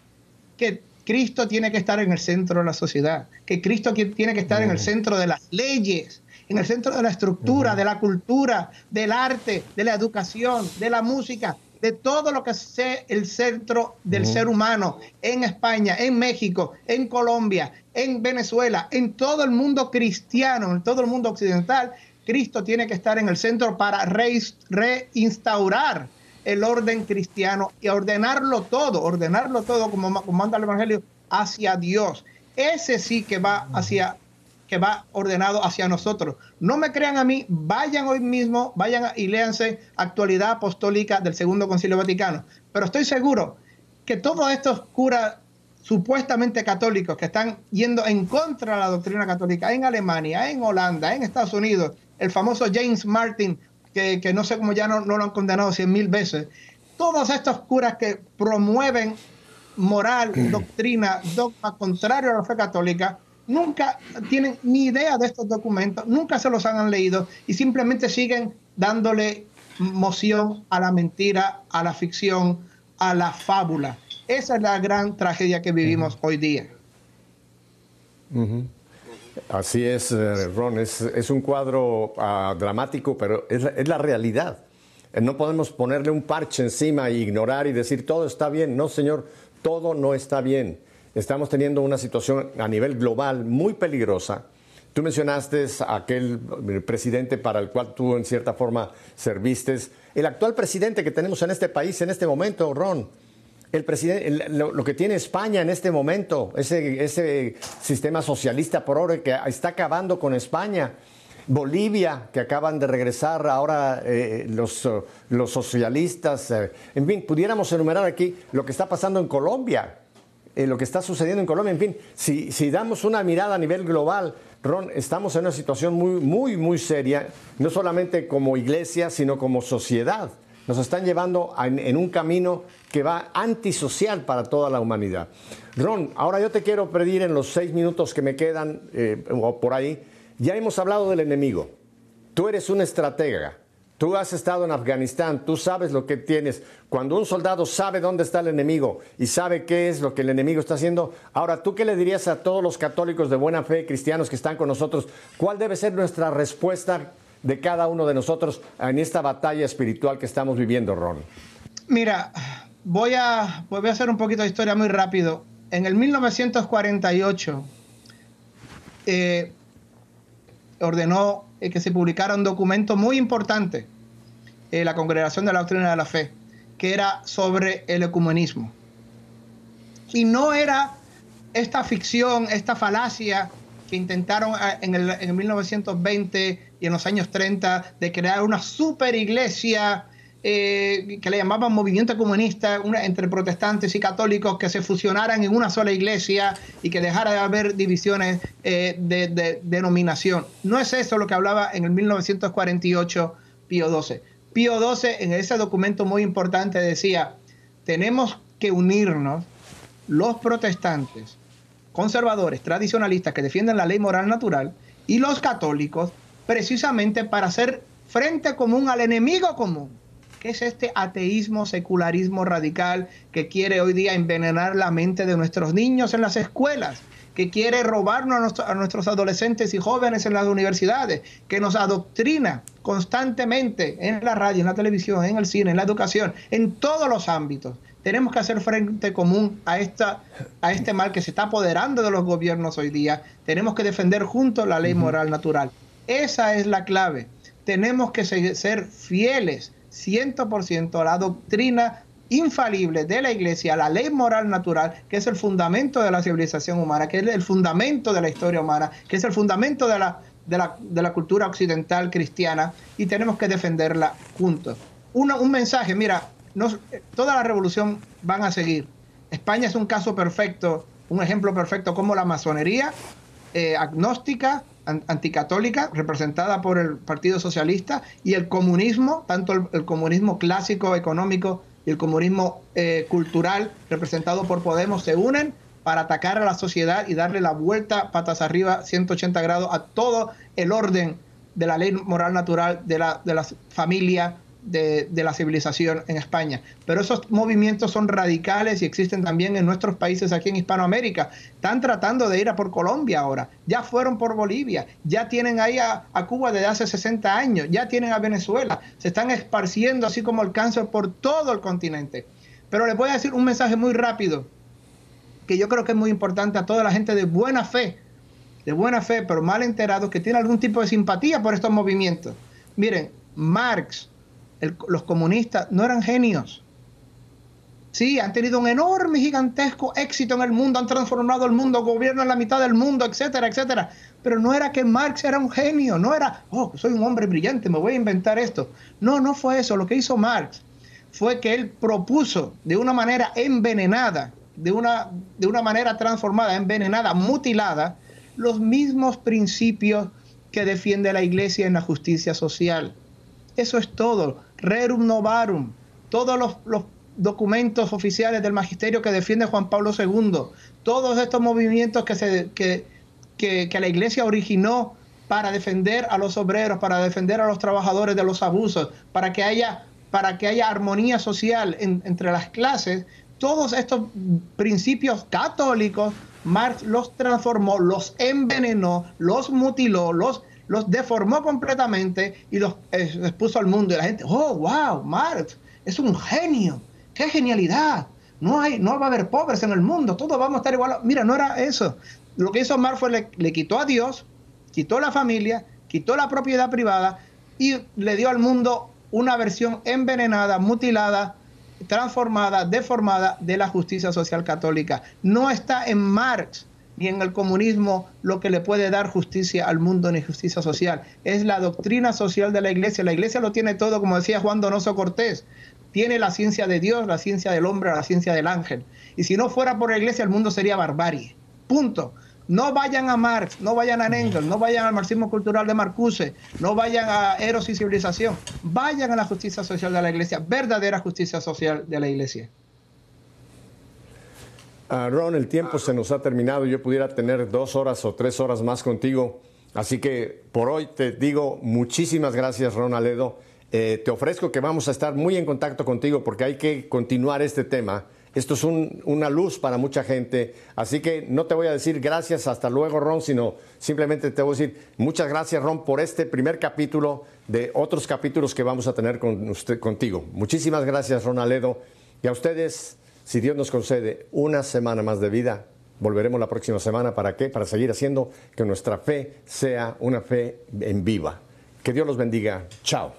Speaker 2: Que Cristo tiene que estar en el centro de la sociedad, que Cristo tiene que estar en el centro de las leyes, en el centro de la estructura, de la cultura, del arte, de la educación, de la música, de todo lo que sea el centro del ser humano en España, en México, en Colombia, en Venezuela, en todo el mundo cristiano, en todo el mundo occidental, Cristo tiene que estar en el centro para reinstaurar el orden cristiano y ordenarlo todo, ordenarlo todo como, manda el Evangelio hacia Dios. Ese sí que va hacia que va ordenado hacia nosotros. No me crean a mí, vayan hoy mismo, vayan y léanse actualidad apostólica del Segundo Concilio Vaticano. Pero estoy seguro que todos estos curas supuestamente católicos que están yendo en contra de la doctrina católica en Alemania, en Holanda, en Estados Unidos, el famoso James Martin, que, no sé cómo ya no, no lo han condenado cien mil veces, todos estos curas que promueven moral, doctrina, dogma contrario a la fe católica, nunca tienen ni idea de estos documentos, nunca se los han leído y simplemente siguen dándole moción a la mentira, a la ficción, a la fábula. Esa es la gran tragedia que vivimos hoy día.
Speaker 1: Así es, eh, Ron, es, un cuadro ah, dramático, pero es es la realidad. Eh, no podemos ponerle un parche encima e ignorar y decir todo está bien. No, señor, todo no está bien estamos teniendo una situación a nivel global muy peligrosa. Tú mencionaste aquel presidente para el cual tú en cierta forma serviste. El actual presidente que tenemos en este país en este momento, Ron, el presidente, lo, que tiene España en este momento, ese, ese sistema socialista por ahora que está acabando con España. Bolivia, que acaban de regresar ahora eh, los, los socialistas. Eh, en fin, pudiéramos enumerar aquí lo que está pasando en Colombia, eh, lo que está sucediendo en Colombia. En fin, si, si damos una mirada a nivel global, Ron, estamos en una situación muy, muy, muy seria, no solamente como iglesia, sino como sociedad. Nos están llevando en, un camino que va antisocial para toda la humanidad. Ron, ahora yo te quiero pedir en los seis minutos que me quedan, eh, o por ahí, ya hemos hablado del enemigo. Tú eres un estratega. Tú has estado en Afganistán, tú sabes lo que tienes. Cuando un soldado sabe dónde está el enemigo y sabe qué es lo que el enemigo está haciendo, ahora tú qué le dirías a todos los católicos de buena fe, cristianos que están con nosotros, ¿cuál debe ser nuestra respuesta de cada uno de nosotros en esta batalla espiritual que estamos viviendo, Ron?
Speaker 2: Mira, voy a, voy a hacer un poquito de historia muy rápido. En el 1948 eh, ordenó eh, que se publicara un documento muy importante eh, la Congregación de la Doctrina de la Fe, que era sobre el ecumenismo. Y no era esta ficción, esta falacia que intentaron ah, en el, 1920 y en los años 30 de crear una super iglesia eh, que le llamaban movimiento comunista una, entre protestantes y católicos que se fusionaran en una sola iglesia y que dejara de haber divisiones de, de, denominación. No es eso lo que hablaba en el 1948 Pío XII. Pío XII en ese documento muy importante decía, tenemos que unirnos los protestantes, conservadores, tradicionalistas que defienden la ley moral natural y los católicos precisamente para hacer frente común al enemigo común, que es este ateísmo, secularismo radical que quiere hoy día envenenar la mente de nuestros niños en las escuelas que quiere robarnos a, nuestros adolescentes y jóvenes en las universidades, que nos adoctrina constantemente en la radio, en la televisión, en el cine, en la educación, en todos los ámbitos. Tenemos que hacer frente común a, esta, a este mal que se está apoderando de los gobiernos hoy día. Tenemos que defender juntos la ley moral natural. Esa es la clave. Tenemos que ser fieles 100% a la doctrina infalible de la iglesia, la ley moral natural, que es el fundamento de la civilización humana, que es el fundamento de la historia humana, que es el fundamento de la, de la, de la cultura occidental cristiana y tenemos que defenderla juntos. un mensaje, mira, toda la revolución van a seguir. España es un caso perfecto, un ejemplo perfecto como la masonería eh, agnóstica, anticatólica, representada por el Partido Socialista, y el comunismo, tanto el, comunismo clásico económico y el comunismo eh, cultural, representado por Podemos, se unen para atacar a la sociedad y darle la vuelta patas arriba, 180 grados, a todo el orden de la ley moral natural de la, de la familia, de, la civilización en España. Pero esos movimientos son radicales y existen también en nuestros países aquí en Hispanoamérica. Están tratando de ir a por Colombia ahora, ya fueron por Bolivia, ya tienen ahí a, Cuba desde hace 60 años, ya tienen a Venezuela, se están esparciendo así como el cáncer por todo el continente. Pero les voy a decir un mensaje muy rápido que yo creo que es muy importante a toda la gente de buena fe, de buena fe, pero mal enterados, que tiene algún tipo de simpatía por estos movimientos. Miren, Marx, los comunistas no eran genios. Sí, han tenido un enorme, gigantesco éxito en el mundo, han transformado el mundo, gobiernan la mitad del mundo, etcétera, etcétera. Pero no era que Marx era un genio, no era, oh, soy un hombre brillante, me voy a inventar esto. No, no fue eso. Lo que hizo Marx fue que él propuso de una manera envenenada, de una, de una manera transformada, envenenada, mutilada, los mismos principios que defiende la Iglesia en la justicia social. Eso es todo. Rerum novarum. Todos los, documentos oficiales del magisterio que defiende Juan Pablo II. Todos estos movimientos que, se, que, que, la Iglesia originó para defender a los obreros, para defender a los trabajadores de los abusos, para que haya, para que haya armonía social entre las clases, todos estos principios católicos, Marx los transformó, los envenenó, los mutiló, los, los deformó completamente y los expuso al mundo. Y la gente, oh, wow, Marx es un genio, qué genialidad. No, hay, no va a haber pobres en el mundo, todos vamos a estar igual. Mira, no era eso. Lo que hizo Marx fue le, le quitó a Dios, quitó la familia, quitó la propiedad privada y le dio al mundo una versión envenenada, mutilada, transformada, deformada de la justicia social católica. No está en Marx ni en el comunismo lo que le puede dar justicia al mundo ni justicia social. Es la doctrina social de la iglesia. La iglesia lo tiene todo, como decía Juan Donoso Cortés. Tiene la ciencia de Dios, la ciencia del hombre, la ciencia del ángel. Y si no fuera por la iglesia, el mundo sería barbarie. Punto. No vayan a Marx, no vayan a Engels, no vayan al marxismo cultural de Marcuse, no vayan a Eros y Civilización. Vayan a la justicia social de la iglesia, verdadera justicia social de la iglesia.
Speaker 1: Uh, Ron, el tiempo se nos ha terminado. Yo pudiera tener dos horas o tres horas más contigo. Así que por hoy te digo muchísimas gracias, Ron Aledo. Eh, te ofrezco que vamos a estar muy en contacto contigo porque hay que continuar este tema esto es una luz para mucha gente. Así que no te voy a decir gracias, hasta luego, Ron, sino simplemente te voy a decir muchas gracias, Ron, por este primer capítulo de otros capítulos que vamos a tener con usted, contigo. Muchísimas gracias, Ron Aledo. Y a ustedes, si Dios nos concede una semana más de vida, volveremos la próxima semana. ¿Para qué? Para seguir haciendo que nuestra fe sea una fe en viva. Que Dios los bendiga. Chao.